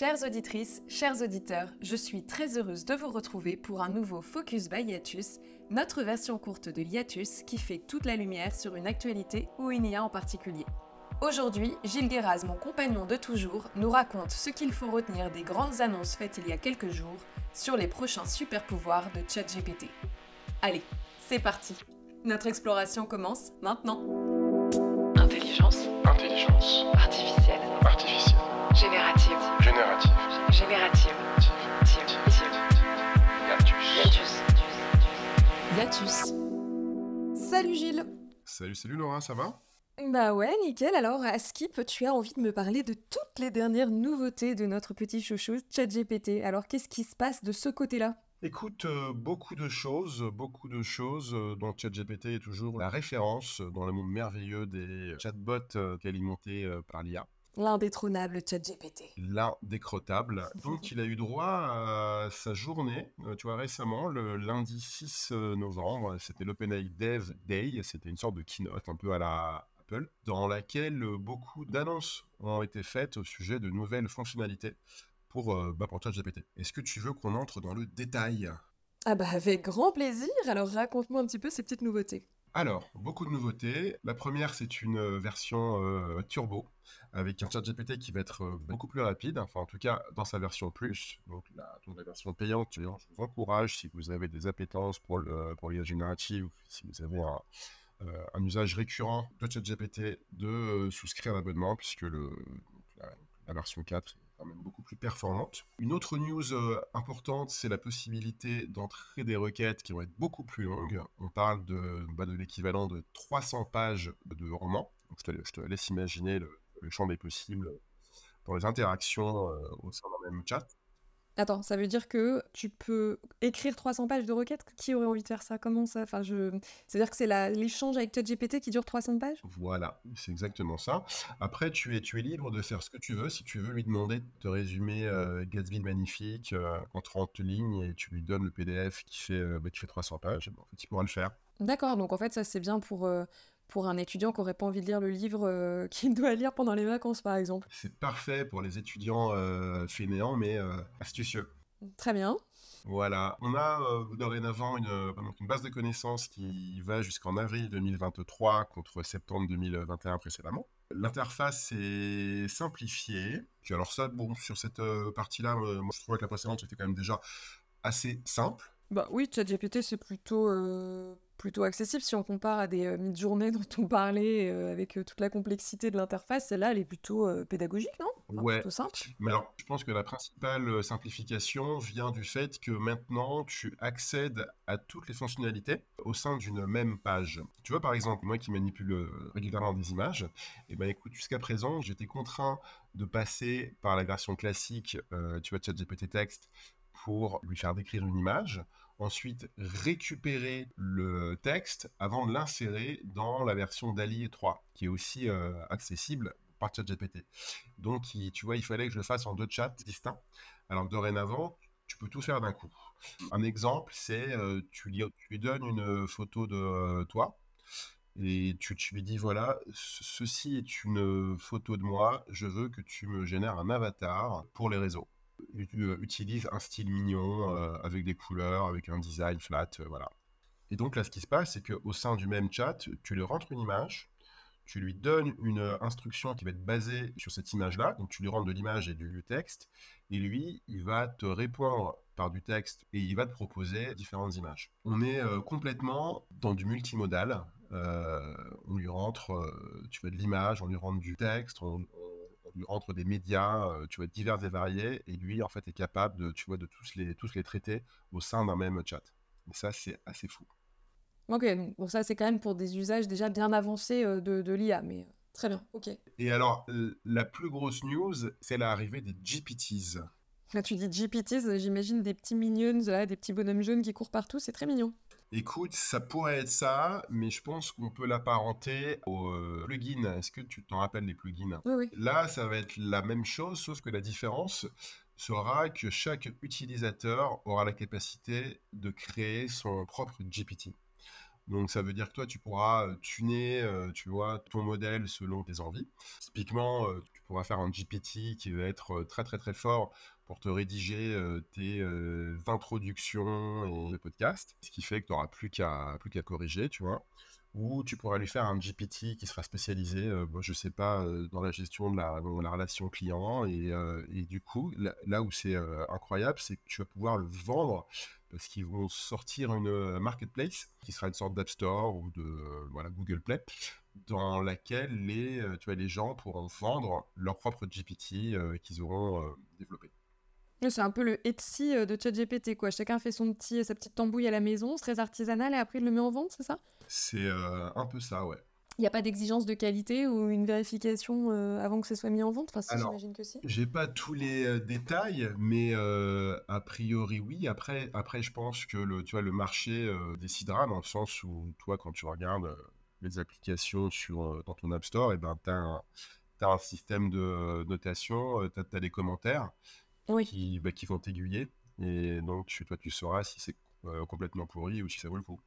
Chères auditrices, chers auditeurs, je suis très heureuse de vous retrouver pour un nouveau Focus by Hiatus, notre version courte de Hiatus qui fait toute la lumière sur une actualité ou une IA en particulier. Aujourd'hui, Gilles Guéraz, mon compagnon de toujours, nous raconte ce qu'il faut retenir des grandes annonces faites il y a quelques jours sur les prochains super pouvoirs de ChatGPT. Allez, c'est parti Notre exploration commence maintenant Intelligence Intelligence artificielle. artificielle, Générative. générative, Générative. Hiatus. Hiatus. Salut Gilles Salut, salut Laura, ça va? Bah ouais, nickel. Alors, à Skip, tu as envie de me parler de toutes les dernières nouveautés de notre petit chouchou ChatGPT. Alors, qu'est-ce qui se passe de ce côté-là? Écoute, euh, beaucoup de choses, beaucoup de choses euh, dont ChatGPT est toujours la référence dans le monde merveilleux des chatbots euh, alimentés euh, par l'IA. L'indétrônable ChatGPT. L'indécrottable. Donc, il a eu droit à sa journée, euh, tu vois, récemment, le lundi 6 novembre. C'était l'OpenAI Dev Day. C'était une sorte de keynote un peu à la Apple, dans laquelle euh, beaucoup d'annonces ont été faites au sujet de nouvelles fonctionnalités pour, euh, bah, pour ChatGPT. Est-ce que tu veux qu'on entre dans le détail? Ah bah avec grand plaisir. Alors, raconte-moi un petit peu ces petites nouveautés. Alors, beaucoup de nouveautés. La première, c'est une euh, version euh, turbo avec un ChatGPT qui va être euh, beaucoup plus rapide, enfin en tout cas dans sa version plus. Donc la, la version payante, je vous encourage si vous avez des appétences pour le pour l'IA générative, si vous avez un, usage récurrent de ChatGPT, de souscrire à l'abonnement puisque la, version 4 est même beaucoup plus performante. Une autre news euh, importante, c'est la possibilité d'entrer des requêtes qui vont être beaucoup plus longues. On parle de, bah, l'équivalent de 300 pages de roman. Je, te, laisse imaginer le, le champ des possibles dans les interactions euh, au sein d'un même chat. Attends, ça veut dire que tu peux écrire 300 pages de requêtes? Qui aurait envie de faire ça? Comment ça? Enfin, je... C'est-à-dire que c'est l'échange avec ChatGPT qui dure 300 pages? Voilà, c'est exactement ça. Après, tu es, tu es libre de faire ce que tu veux. Si tu veux lui demander de te résumer euh, Gatsby le magnifique euh, en 30 lignes et tu lui donnes le PDF qui fait, euh, bah, qui fait 300 pages, bon, en fait, il pourra le faire. D'accord, donc en fait, ça c'est bien pour, euh, pour un étudiant qui aurait pas envie de lire le livre euh, qu'il doit lire pendant les vacances, par exemple. C'est parfait pour les étudiants euh, fainéants, mais euh, astucieux. Très bien. Voilà, on a euh, dorénavant une, euh, base de connaissances qui va jusqu'en avril 2023 contre septembre 2021 précédemment. L'interface est simplifiée. Puis alors ça, bon, sur cette euh, partie-là, moi je trouvais que la précédente était quand même déjà assez simple. Bah oui, ChatGPT c'est plutôt, plutôt accessible si on compare à des euh, mid-journées dont on parlait euh, avec euh, toute la complexité de l'interface. Celle-là, elle est plutôt pédagogique, non? Enfin, Ouais. Plutôt simple. Mais alors, je pense que la principale simplification vient du fait que maintenant, tu accèdes à toutes les fonctionnalités au sein d'une même page. Tu vois, par exemple, moi qui manipule régulièrement des images, et ben écoute, jusqu'à présent, j'étais contraint de passer par la version classique, euh, tu vois, ChatGPT Text, pour lui faire décrire une image, ensuite récupérer le texte avant de l'insérer dans la version DALI 3, qui est aussi euh, accessible par ChatGPT. Donc, tu vois, il fallait que je le fasse en deux chats distincts. Alors dorénavant, tu peux tout faire d'un coup. Un exemple, c'est euh, tu, lui, tu donnes une photo de euh, toi et tu, lui dis voilà, ce- ceci est une photo de moi, je veux que tu me génères un avatar pour les réseaux. Euh, utilises un style mignon euh, avec des couleurs, avec un design flat, euh, voilà. Et donc là, ce qui se passe, c'est qu'au sein du même chat, tu lui rentres une image, tu lui donnes une instruction qui va être basée sur cette image-là, donc tu lui rentres de l'image et du texte, et lui, il va te répondre par du texte et il va te proposer différentes images. On est complètement dans du multimodal. On lui rentre, tu vois, de l'image, on lui rentre du texte, on, rentre des médias, euh, tu vois, divers et variés, et lui, en fait, est capable de, tu vois, de tous les, tous les traiter au sein d'un même chat. Et ça, c'est assez fou. Ok, donc bon, ça c'est quand même pour des usages déjà bien avancés euh, de, de l'IA, mais euh, très bien, ok. Et alors, la plus grosse news, c'est l'arrivée des GPTs. Là, tu dis GPTs, j'imagine des petits minions, là, des petits bonhommes jaunes qui courent partout, c'est très mignon. Écoute, ça pourrait être ça, mais je pense qu'on peut l'apparenter au euh, plugin. Est-ce que tu t'en rappelles les plugins? Oui, oui. Là, ça va être la même chose, sauf que la différence sera que chaque utilisateur aura la capacité de créer son propre GPT. Donc ça veut dire que toi, tu pourras euh, tuner, euh, tu vois, ton modèle selon tes envies. Typiquement, tu pourras faire un GPT qui va être très très très fort pour te rédiger tes introductions et podcasts, ce qui fait que tu n'auras plus qu'à plus qu'à corriger, tu vois ou tu pourras lui faire un GPT qui sera spécialisé, euh, bon, je sais pas, euh, dans la gestion de la, la relation client. Et, euh, et, du coup, là, où c'est incroyable, c'est que tu vas pouvoir le vendre parce qu'ils vont sortir une marketplace qui sera une sorte d'App Store ou de voilà, Google Play dans laquelle les, tu vois, les gens pourront vendre leur propre GPT qu'ils auront développé. C'est un peu le Etsy de ChatGPT, quoi. Chacun fait son petit, sa petite tambouille à la maison, c'est très artisanal, et après il le met en vente, c'est ça? C'est euh, un peu ça, ouais. Il n'y a pas d'exigence de qualité ou une vérification euh, avant que ce soit mis en vente? Enfin, j'imagine que si. J'ai pas tous les euh, détails, mais a priori oui. Après, après, je pense que le, tu vois, le marché décidera dans le sens où toi, quand tu regardes les applications sur, dans ton App Store, et eh ben, tu as, as, un système de notation, tu as, des commentaires qui, bah, qui vont t'aiguiller. Et donc, tu, toi, tu sauras si c'est euh, complètement pourri ou si ça vaut le coup.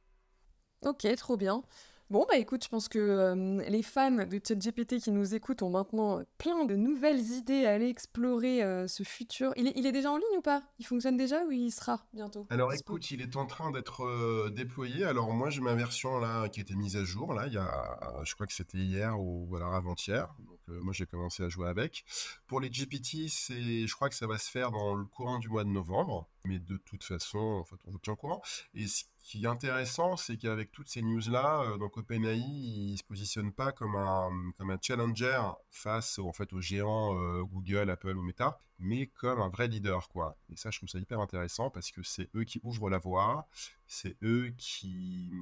Ok, trop bien. Bon, bah écoute, je pense que euh, les fans de ChatGPT qui nous écoutent ont maintenant plein de nouvelles idées à aller explorer euh, ce futur. Il est, déjà en ligne ou pas? Il fonctionne déjà ou il sera bientôt? Alors écoute, il est en train d'être déployé. Alors moi, j'ai ma version là qui a été mise à jour. Là, il y a, je crois que c'était hier ou alors avant-hier. Euh, moi j'ai commencé à jouer avec. Pour les GPT, c'est, je crois que ça va se faire dans le courant du mois de novembre, mais de toute façon, en on vous tient au courant. Qui est intéressant, c'est qu'avec toutes ces news-là, euh, donc OpenAI, il se positionne pas comme un, comme un challenger face en fait, aux géants euh, Google, Apple ou Meta, mais comme un vrai leader. Quoi. Et ça, je trouve ça hyper intéressant parce que c'est eux qui ouvrent la voie, c'est eux qui,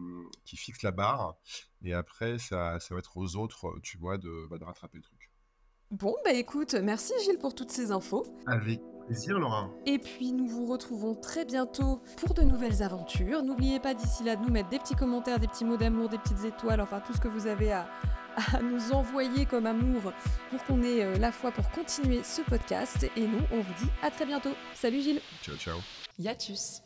qui fixent la barre, et après, ça, ça va être aux autres, tu vois, de, bah, de rattraper le truc. Bon, bah écoute, merci Gilles pour toutes ces infos. Avec plaisir, Laura. Et puis, nous vous retrouvons très bientôt pour de nouvelles aventures. N'oubliez pas d'ici là de nous mettre des petits commentaires, des petits mots d'amour, des petites étoiles, enfin tout ce que vous avez à, nous envoyer comme amour pour qu'on ait euh, la foi pour continuer ce podcast. Et nous, on vous dit à très bientôt. Salut Gilles. Ciao, ciao. Yatus.